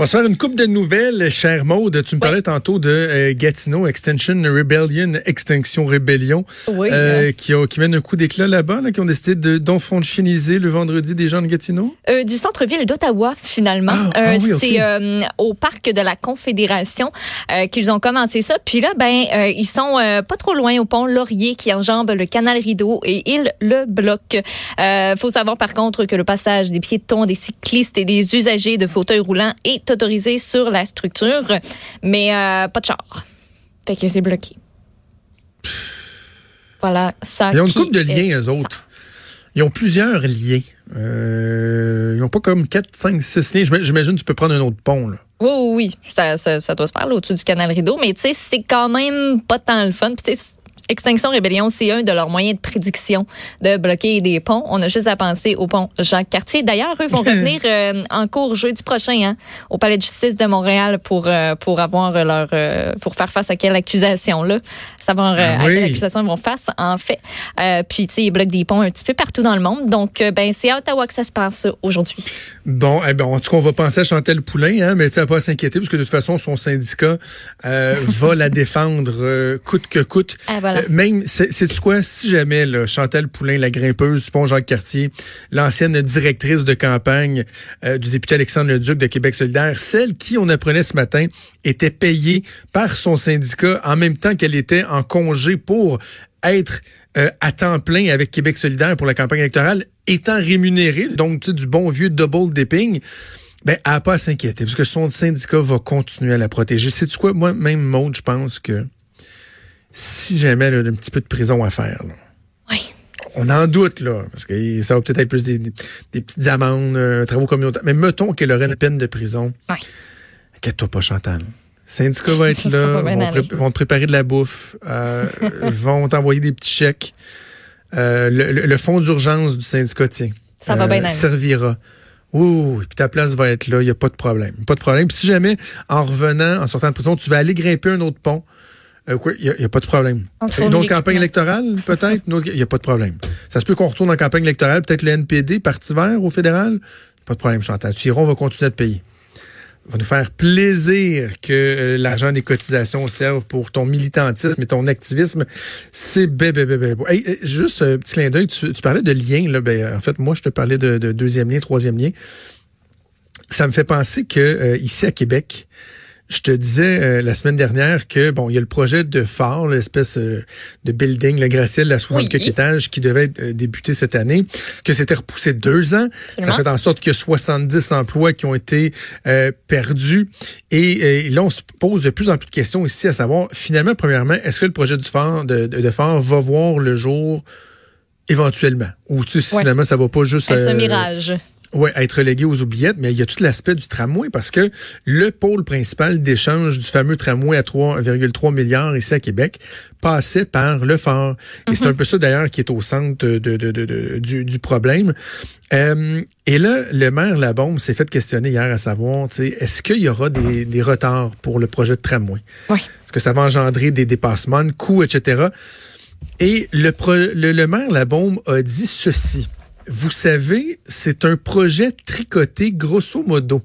On va se faire une coupe de nouvelles, cher Maude. Tu me parlais tantôt de euh, Gatineau, Extension Rebellion, Extinction Rébellion, Oui, euh, qui, ont- qui mènent un coup d'éclat là-bas, là, qui ont décidé de- d'enfonchiniser le vendredi des gens de Gatineau? Euh, du centre-ville d'Ottawa, finalement. Ah, Euh, ah oui, ok. C'est euh, au parc de la Confédération euh, qu'ils ont commencé ça. Puis là, ben, euh, ils sont euh, pas trop loin au pont Laurier qui enjambe le canal Rideau et ils le bloquent. Euh, faut savoir par contre que le passage des piétons, des cyclistes et des usagers de fauteuils roulants est autorisé sur la structure, mais euh, pas de char. Fait que c'est bloqué. Voilà, ça. Ils ont une coupe de liens, eux autres. Ils ont plusieurs liens. Euh, ils n'ont pas comme 4, 5, 6 liens. J'ima- J'imagine que tu peux prendre un autre pont. Là. Oui, oui, oui. Ça, ça, ça doit se faire là, au-dessus du canal Rideau. Mais tu sais, c'est quand même pas tant le fun. Puis tu sais, Extinction Rébellion, c'est un de leurs moyens de prédiction de bloquer des ponts. On a juste à penser au pont Jacques-Cartier. D'ailleurs, eux vont revenir euh, en cours jeudi prochain hein, au Palais de justice de Montréal pour, euh, pour avoir leur euh, pour faire face à quelle accusation là, savoir Ah à quelle accusation ils vont face en fait. Puis tu sais, ils bloquent des ponts un petit peu partout dans le monde. Donc ben c'est à Ottawa que ça se passe aujourd'hui. Bon, eh ben, en tout cas, on va penser à Chantal Poulain, hein, mais tu sais, à pas s'inquiéter, parce que de toute façon, son syndicat va la défendre coûte que coûte. Ah, voilà. Euh, même, c'est quoi, si jamais là, Chantal Poulain, la grimpeuse du pont Jacques-Cartier, l'ancienne directrice de campagne euh, du député Alexandre Leduc de Québec solidaire, celle qui, on apprenait ce matin, était payée par son syndicat en même temps qu'elle était en congé pour être euh, à temps plein avec Québec solidaire pour la campagne électorale, étant rémunérée, donc tu du bon vieux double dipping, ben, elle pas à s'inquiéter, parce que son syndicat va continuer à la protéger. Sais-tu quoi? Moi, même Maud, je pense que si jamais elle a un petit peu de prison à faire, là, Oui. on en doute, là, parce que ça va peut-être être plus des, petites amendes, euh, travaux communautaires. Mais mettons qu'elle aurait une peine de prison. Ouais. Inquiète-toi pas, Chantal. Syndicat va être là, va bien vont, aller. pré- vont te préparer de la bouffe, euh, vont t'envoyer des petits chèques. Euh, le, le- le fonds d'urgence du syndicat, tiens, Ça va bien aller. servira. Oui, oui, oui. Puis ta place va être là, il n'y a pas de problème. Pas de problème. Puis si jamais, en revenant, en sortant de prison, tu vas aller grimper un autre pont, euh, quoi, il n'y a, pas de problème. Une autre campagne électorale, peut-être? Il n'y a pas de problème. Ça se peut qu'on retourne en campagne électorale, peut-être le NPD, Parti vert au fédéral? Pas de problème, Chantal. Tu iras, on va continuer à te payer. Va nous faire plaisir que euh, l'argent des cotisations serve pour ton militantisme et ton activisme. C'est bébé, bébé. Hey, hey, juste un petit clin d'œil, tu, tu parlais de lien. Là, ben, en fait, moi, je te parlais de, de deuxième lien, troisième lien. Ça me fait penser que euh, ici à Québec, je te disais euh, la semaine dernière que bon, il y a le projet de phare, l'espèce euh, de building, le gratte-ciel à 64 Oui. étages qui devait être, euh, débuter cette année, que c'était repoussé deux ans. Absolument. Ça fait en sorte qu'il y a 70 emplois qui ont été euh, perdus. Et, euh, et là, on se pose de plus en plus de questions ici à savoir, finalement, premièrement, est-ce que le projet du phare de, de, de phare va voir le jour éventuellement? Ou tu sais, Ouais. finalement, ça va pas juste... Un mirage. Oui, être relégué aux oubliettes, mais il y a tout l'aspect du tramway parce que le pôle principal d'échange du fameux tramway à 3,3 milliards ici à Québec passait par le phare. Et c'est un peu ça d'ailleurs qui est au centre de, de- de- de- de- du, du problème. Euh, et là, le maire Labombe s'est fait questionner hier à savoir, tu sais, est-ce qu'il y aura des, des retards pour le projet de tramway? Oui. Est-ce que ça va engendrer des dépassements de coûts, etc.? Et le, pro- le, le maire Labombe a dit ceci. Vous savez, c'est un projet tricoté grosso modo.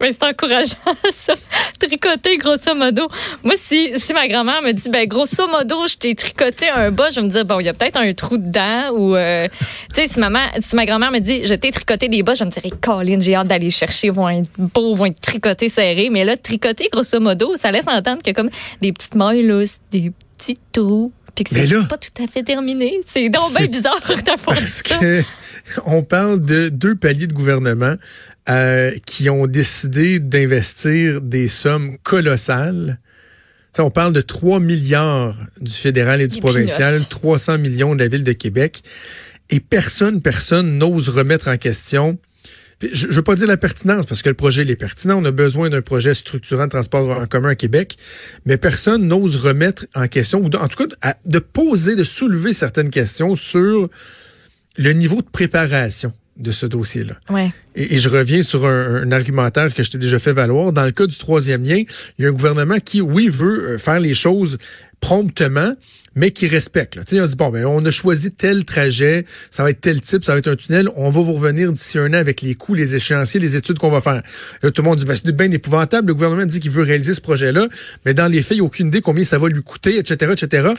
Mais c'est encourageant, ça. Tricoter, grosso modo. Moi, si, si ma grand-mère me dit, ben, grosso modo, je t'ai tricoté un bas, je vais me dire, bon, il y a peut-être un trou dedans. Ou, euh, tu sais, si, si ma grand-mère me dit, je t'ai tricoté des bas, je me dirais, Colin, j'ai hâte d'aller chercher, vont être beaux, vont être tricotés serrés. Mais là, tricoter, grosso modo, ça laisse entendre qu'il y a comme des petites mailles des petits trous. Puis que c'est pas tout à fait terminé. C'est donc bien bizarre d'avoir Parce ça. que on parle de deux paliers de gouvernement euh, qui ont décidé d'investir des sommes colossales. Tu sais, on parle de 3 milliards du fédéral et du provincial, peanuts. 300 millions de la ville de Québec. Et personne, personne n'ose remettre en question Je ne veux pas dire la pertinence, parce que le projet est pertinent. On a besoin d'un projet structurant de transport en commun à Québec, mais personne n'ose remettre en question, ou en tout cas de poser, de soulever certaines questions sur le niveau de préparation de ce dossier-là. Ouais. Et, je reviens sur un, argumentaire que je t'ai déjà fait valoir. Dans le cas du troisième lien, il y a un gouvernement qui, oui, veut euh, faire les choses promptement, mais qui respecte. Là. on dit, bon, ben, on a choisi tel trajet, ça va être tel type, ça va être un tunnel, on va vous revenir d'ici un an avec les coûts, les échéanciers, les études qu'on va faire. Là, tout le monde dit, ben, c'est bien épouvantable, le gouvernement dit qu'il veut réaliser ce projet-là, mais dans les faits, il n'y a aucune idée combien ça va lui coûter, etc., etc.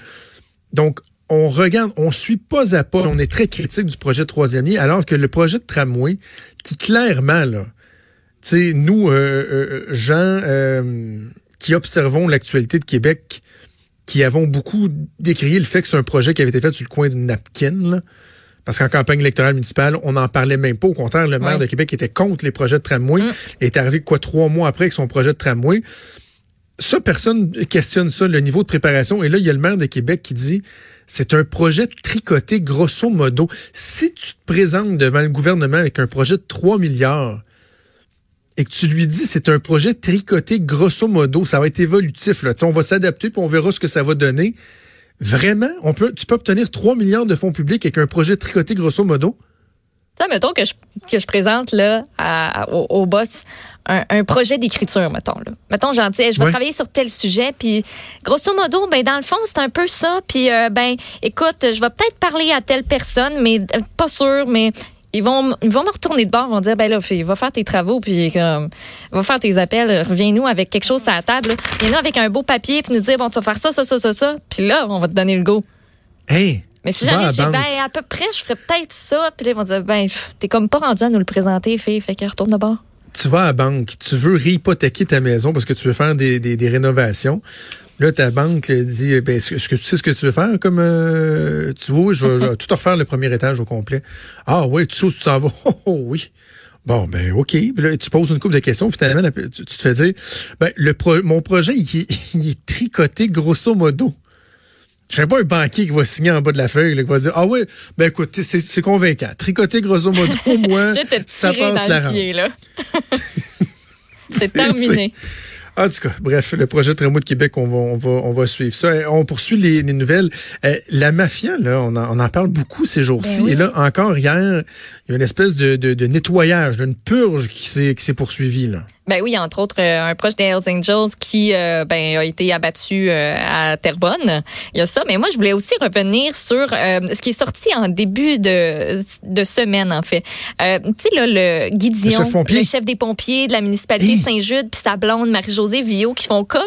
Donc, on regarde, on suit pas à pas, on est très critique du projet de troisième lien, alors que le projet de tramway, qui clairement, là, tu sais, nous, euh, euh, gens euh, qui observons l'actualité de Québec, qui avons beaucoup décrié le fait que c'est un projet qui avait été fait sur le coin d'une napkin, parce qu'en campagne électorale municipale, on n'en parlait même pas. Au contraire, le maire de Québec était contre les projets de tramway. Mm. Est arrivé quoi trois mois après avec son projet de tramway. Ça, personne questionne ça, le niveau de préparation. Et là, il y a le maire de Québec qui dit c'est un projet tricoté grosso modo. Si tu te présentes devant le gouvernement avec un projet de 3 milliards, et que tu lui dis c'est un projet tricoté grosso modo, ça va être évolutif. Là. on va s'adapter puis on verra ce que ça va donner. Vraiment, tu peux obtenir 3 milliards de fonds publics avec un projet tricoté grosso modo? Ça, mettons que je, que je présente là, au, boss un, projet d'écriture, mettons. Là. Mettons, j'en dis, je vais travailler sur tel sujet, puis grosso modo, ben, dans le fond, c'est un peu ça. Puis, euh, ben, écoute, je vais peut-être parler à telle personne, mais euh, pas sûr, mais ils vont, ils vont me retourner de bord, ils vont dire, ben là, va faire tes travaux, puis va faire tes appels, reviens-nous avec quelque chose à la table. Viens-nous avec un beau papier, puis nous dire, bon, tu vas faire ça, ça, ça, ça, ça. Puis là, on va te donner le go. Hey! Mais si jamais dis, ben, à peu près, je ferais peut-être ça, puis là, ils vont dire, ben, t'es comme pas rendu à nous le présenter, fille, fait qu'elle retourne de bord tu vas à la banque, tu veux réhypothéquer ta maison parce que tu veux faire des, des, des rénovations. Là, ta banque dit, ben, est-ce que tu sais ce que tu veux faire? Comme, euh, tu vois, je vais tout refaire le premier étage au complet. Ah oui, tu sais où tu s'en vas? Oh, oh, oui. Bon, ben, OK. Puis là, tu poses une couple de questions. Finalement, tu, te fais dire, ben, le mon projet, il est, tricoté grosso modo. Je sais pas un banquier qui va signer en bas de la feuille, là, qui va dire Ah ouais, ben écoute, c'est convaincant. Tricoté grosso modo, moi, ça passe la rampe. c'est terminé. En tout cas, bref, le projet Tramway de Québec, on va, on va, on va suivre ça. On poursuit les, nouvelles. Euh, la mafia, là, on en, on en parle beaucoup ces jours-ci. Ben Et là, encore hier, il y a une espèce de, de, de nettoyage, d'une purge qui s'est, qui s'est poursuivie, là. Ben oui, entre autres, euh, un proche des Hells Angels qui euh, ben, a été abattu euh, à Terrebonne. Il y a ça. Mais moi, je voulais aussi revenir sur ce qui est sorti en début de, de semaine, en fait. tu sais, là, le Guidion, le chef, des pompiers de la municipalité de Saint-Jude, puis sa blonde Marie-Josée Villot, qui font comme...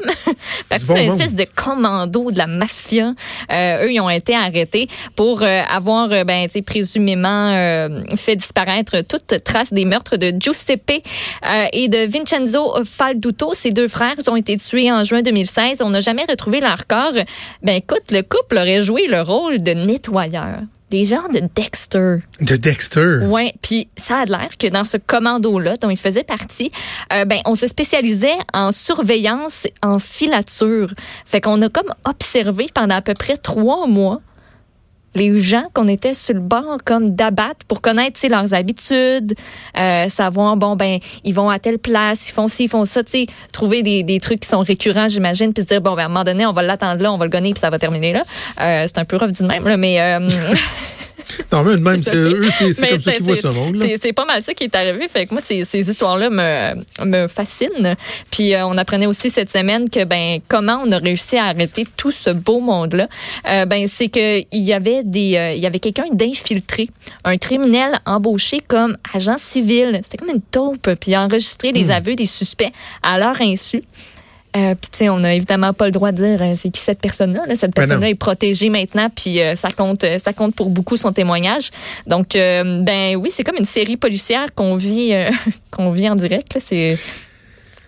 parce que c'est une espèce de commando de la mafia. eux, ils ont été arrêtés pour avoir, ben, tu sais, présumément fait disparaître toute trace des meurtres de Giuseppe et de Vincenzo Vincenzo Falduto, ses deux frères, ont été tués en juin 2016. On n'a jamais retrouvé leur corps. Ben écoute, le couple aurait joué le rôle de nettoyeur des gens de Dexter. De Dexter? Oui, puis ça a l'air que dans ce commando-là, dont il faisait partie, euh, ben on se spécialisait en surveillance, en filature. Fait qu'on a comme observé pendant à peu près trois mois les gens qu'on était sur le bord comme d'abattre pour connaître leurs habitudes, euh, savoir bon ben ils vont à telle place, ils font ci, ils font ça, tu trouver des, des trucs qui sont récurrents, j'imagine, puis se dire bon ben à un moment donné on va l'attendre là, on va le gonner puis ça va terminer là. Euh, c'est un peu rough du même là, mais euh, Non, mais même, c'est eux, c'est comme ça qu'ils voient ce monde. C'est pas mal ça qui est arrivé. Fait que moi, ces, ces histoires-là me, me fascinent. Puis euh, on apprenait aussi cette semaine que ben comment on a réussi à arrêter tout ce beau monde-là. Euh, ben c'est que il y avait des, euh, il y avait quelqu'un d'infiltré, un criminel embauché comme agent civil. C'était comme une taupe, puis enregistrer les hmm. aveux des suspects à leur insu. Euh, puis, tu sais, on n'a évidemment pas le droit de dire euh, c'est qui cette personne-là. Cette ben personne-là est protégée maintenant, puis euh, ça compte ça compte pour beaucoup son témoignage. Donc, ben oui, c'est comme une série policière qu'on vit, qu'on vit en direct. C'est.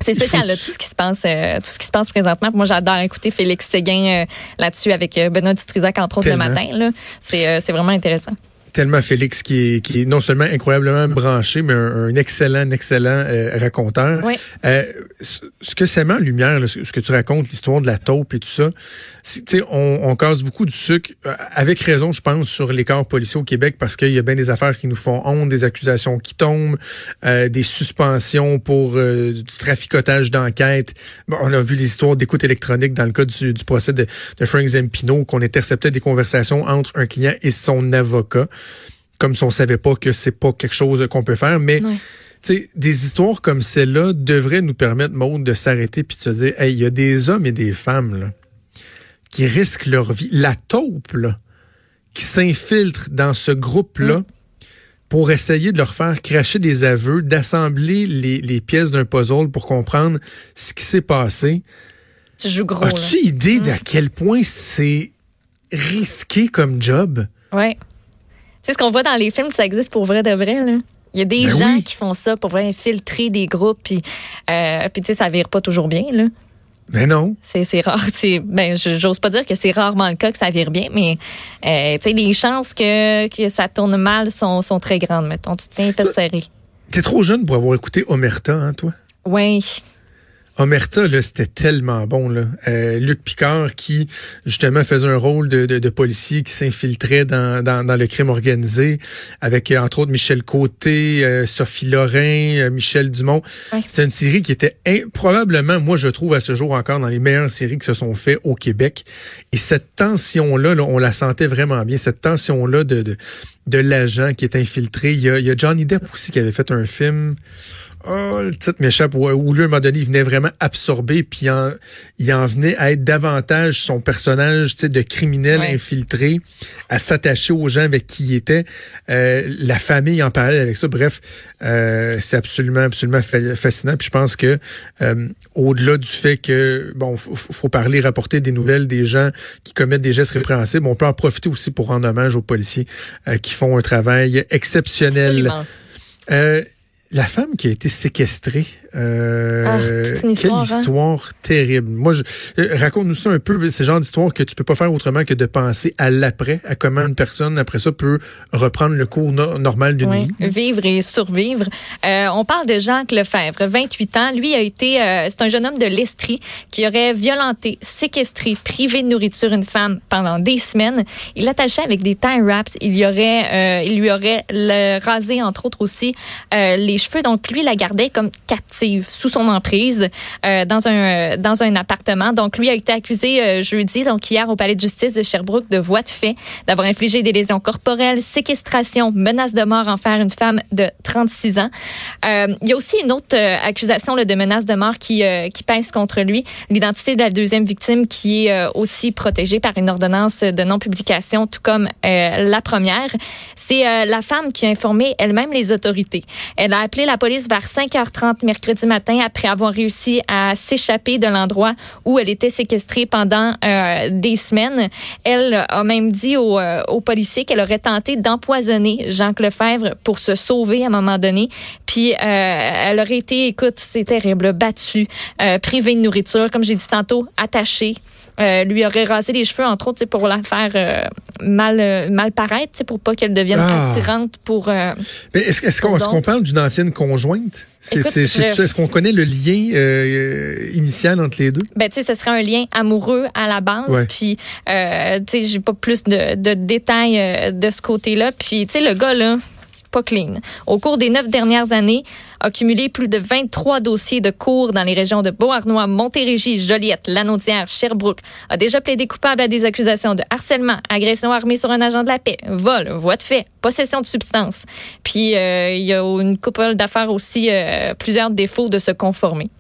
C'est spécial, tout ce qui se passe, tout ce qui se passe présentement. Moi, j'adore écouter Félix Séguin là-dessus avec Benoît Dutrisac, entre autres, le matin. C'est vraiment intéressant tellement Félix qui est, qui est non seulement incroyablement branché, mais un, excellent, excellent euh, raconteur. Oui. Euh, ce que ça met en lumière, ce que tu racontes, l'histoire de la taupe et tout ça, on, on casse beaucoup du sucre, euh, avec raison, je pense, sur les corps policiers au Québec, parce qu'il y a bien des affaires qui nous font honte, des accusations qui tombent, euh, des suspensions pour du traficotage d'enquête. Bon, on a vu les histoires d'écoute électronique dans le cas du, du procès de, de Frank Zempino, qu'on interceptait des conversations entre un client et son avocat comme si on savait pas que c'est pas quelque chose qu'on peut faire, mais Ouais. des histoires comme celle-là devraient nous permettre, Maud, de s'arrêter puis de se dire, hey, il y a des hommes et des femmes là, qui risquent leur vie. La taupe, là, qui s'infiltre dans ce groupe-là Mm. pour essayer de leur faire cracher des aveux, d'assembler les, les pièces d'un puzzle pour comprendre ce qui s'est passé. Tu joues gros. As-tu idée d'à quel point c'est risqué comme job? Ouais. C'est ce qu'on voit dans les films, ça existe pour vrai de vrai, là. Il y a des Ben gens oui. qui font ça pour infiltrer des groupes, puis, euh, puis tu sais, ça vire pas toujours bien, là. Mais non. C'est, rare. C'est, ben, j'ose pas dire que c'est rarement le cas que ça vire bien, mais euh, tu sais, les chances que, que ça tourne mal sont, sont très grandes, mettons. Tu tiens fait serré. T'es trop jeune pour avoir écouté Omerta, hein, toi? Oui. Omerta, là, c'était tellement bon. Là. Euh, Luc Picard qui, justement, faisait un rôle de, de, de policier qui s'infiltrait dans, dans, dans le crime organisé avec, euh, entre autres, Michel Côté, euh, Sophie Lorrain, euh, Michel Dumont. Ouais. C'est une série qui était probablement, moi, je trouve à ce jour encore dans les meilleures séries qui se sont faites au Québec. Et cette tension-là, là, on la sentait vraiment bien. Cette tension-là de, de, de l'agent qui est infiltré. Il y, a, il y a Johnny Depp aussi qui avait fait un film... Oh, le titre m'échappe, où, où lui, à un moment donné, il venait vraiment absorber, puis il en, il en venait à être davantage son personnage de criminel Ouais. infiltré, à s'attacher aux gens avec qui il était, euh, la famille en parallèle avec ça. Bref, euh, c'est absolument, absolument fa- fascinant. Puis je pense que euh, au-delà du fait que, bon, faut, faut parler, rapporter des nouvelles des gens qui commettent des gestes répréhensibles, on peut en profiter aussi pour rendre hommage aux policiers qui font un travail exceptionnel. Absolument. Euh, la femme qui a été séquestrée, euh, Ah, toute une histoire, quelle hein? histoire terrible. Moi, euh, raconte-nous ça un peu. C'est genre d'histoire que tu peux pas faire autrement que de penser à l'après, à comment une personne après ça peut reprendre le cours no- normal d'une Oui, vie. vivre et survivre. Euh, on parle de Jacques Lefebvre, 28 ans. Lui a été, euh, c'est un jeune homme de l'Estrie qui aurait violenté, séquestré, privé de nourriture une femme pendant des semaines. Il l'attachait avec des tie wraps. Il y aurait, il lui aurait le rasé entre autres aussi les cheveux. Donc lui la gardait comme captive sous son emprise euh, dans un dans un appartement. Donc lui a été accusé euh, jeudi, donc hier au palais de justice de Sherbrooke de voie de fait, d'avoir infligé des lésions corporelles, séquestration, menace de mort envers une femme de 36 ans. Euh, il y a aussi une autre euh, accusation là, de menace de mort qui euh, qui pèse contre lui, l'identité de la deuxième victime qui est euh, aussi protégée par une ordonnance de non-publication, tout comme euh, la première. C'est euh, la femme qui a informé elle-même les autorités. Elle a appelé la police vers 5h30 mercredi matin après avoir réussi à s'échapper de l'endroit où elle était séquestrée pendant euh, des semaines. Elle a même dit aux, euh, policiers qu'elle aurait tenté d'empoisonner Jacques Lefebvre pour se sauver à un moment donné. Puis euh, elle aurait été, écoute, c'est terrible, battue, privée de nourriture, comme j'ai dit tantôt, attachée. Euh, lui aurait rasé les cheveux, entre autres, pour la faire euh, mal, euh, mal paraître, pour pas qu'elle devienne Ah. attirante pour... Mais est-ce, est-ce qu'on, est-ce qu'on parle d'une ancienne conjointe? C'est, Écoute, c'est- c'est- je- est-ce qu'on connaît le lien initial entre les deux? Ben, ce serait un lien amoureux à la base. Ouais. Puis, euh, tu sais, j'ai pas plus de, de détails de ce côté-là. Puis, tu sais, le gars, là, Au cours des neuf dernières années, a cumulé plus de 23 dossiers de cours dans les régions de Beauharnois, Montérégie, Joliette, Lanaudière, Sherbrooke. A déjà plaidé coupable à des accusations de harcèlement, agression armée sur un agent de la paix, vol, voie de fait, possession de substances. Puis, euh, il y a une couple d'affaires aussi, euh, plusieurs défauts de se conformer.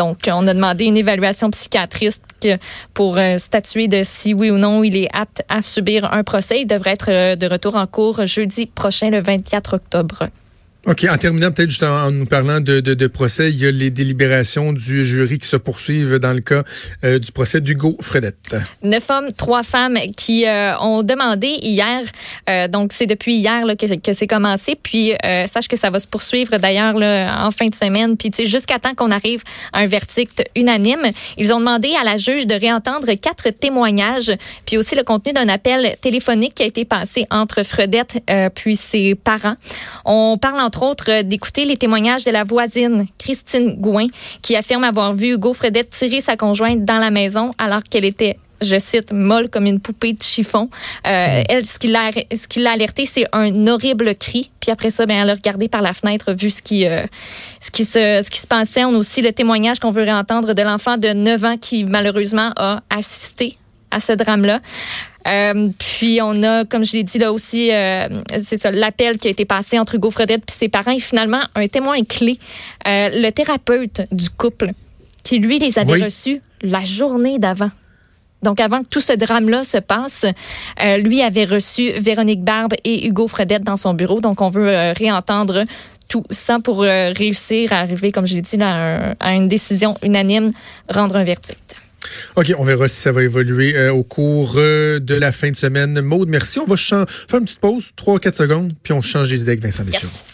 Donc, on a demandé une évaluation psychiatrique pour euh, statuer de si oui ou non il est apte à subir un procès. Il devrait être euh, de retour en cours jeudi prochain, le 24 octobre. OK, en terminant peut-être juste en, nous parlant de, de, procès, il y a les délibérations du jury qui se poursuivent dans le cas euh, du procès d'Hugo Fredette. Neuf hommes, trois femmes qui euh, ont demandé hier, euh, donc c'est depuis hier que, que c'est commencé, puis sache que ça va se poursuivre d'ailleurs en fin de semaine, puis jusqu'à temps qu'on arrive à un verdict unanime. Ils ont demandé à la juge de réentendre quatre témoignages, puis aussi le contenu d'un appel téléphonique qui a été passé entre Fredette puis ses parents. On parle entre autres euh, d'écouter les témoignages de la voisine, Christine Gouin, qui affirme avoir vu Hugo Fredette tirer sa conjointe dans la maison alors qu'elle était je cite, molle comme une poupée de chiffon. Euh, Elle, ce qui l'a ce alerté, c'est un horrible cri. Puis après ça, ben, elle a regardé par la fenêtre, vu ce qui, euh, ce qui, se, ce passait. On a aussi le témoignage qu'on veut réentendre de l'enfant de 9 ans qui, malheureusement, a assisté à ce drame-là. Euh, puis on a, comme je l'ai dit là aussi, euh, c'est ça, l'appel qui a été passé entre Hugo Fredette puis ses parents et finalement un témoin clé, euh, le thérapeute du couple, qui lui les avait Oui. reçus la journée d'avant. Donc, avant que tout ce drame-là se passe, euh, lui avait reçu Véronique Barbe et Hugo Fredette dans son bureau. Donc, on veut euh, réentendre tout ça pour euh, réussir à arriver, comme je l'ai dit, là, à, un- à une décision unanime, rendre un verdict. OK, on verra si ça va évoluer euh, au cours euh, de la fin de semaine. Maude, merci. On va faire une petite pause, 3-4 secondes, puis on change les idées avec Vincent. Yes.